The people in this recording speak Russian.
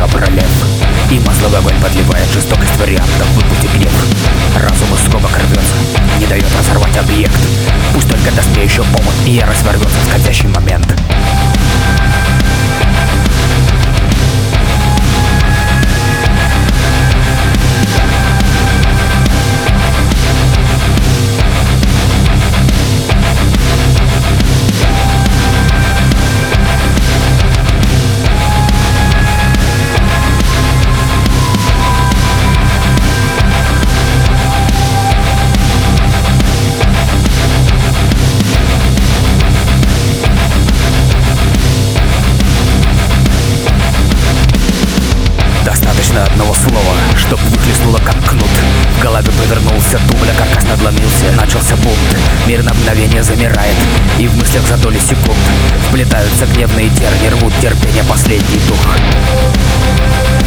душа пролет И масло в огонь подливает жестокость вариантов выпусти гнев. Разум из скобок рвется, не дает разорвать объект. Пусть только досме помощь и ярость ворвется в скользящий момент. Достаточно одного слова, чтоб выхлестнуло как кнут. В голове повернулся тубля, каркас надломился. Начался бунт, мир на мгновение замирает. И в мыслях за доли секунд Вплетаются гневные терни, рвут терпение последний дух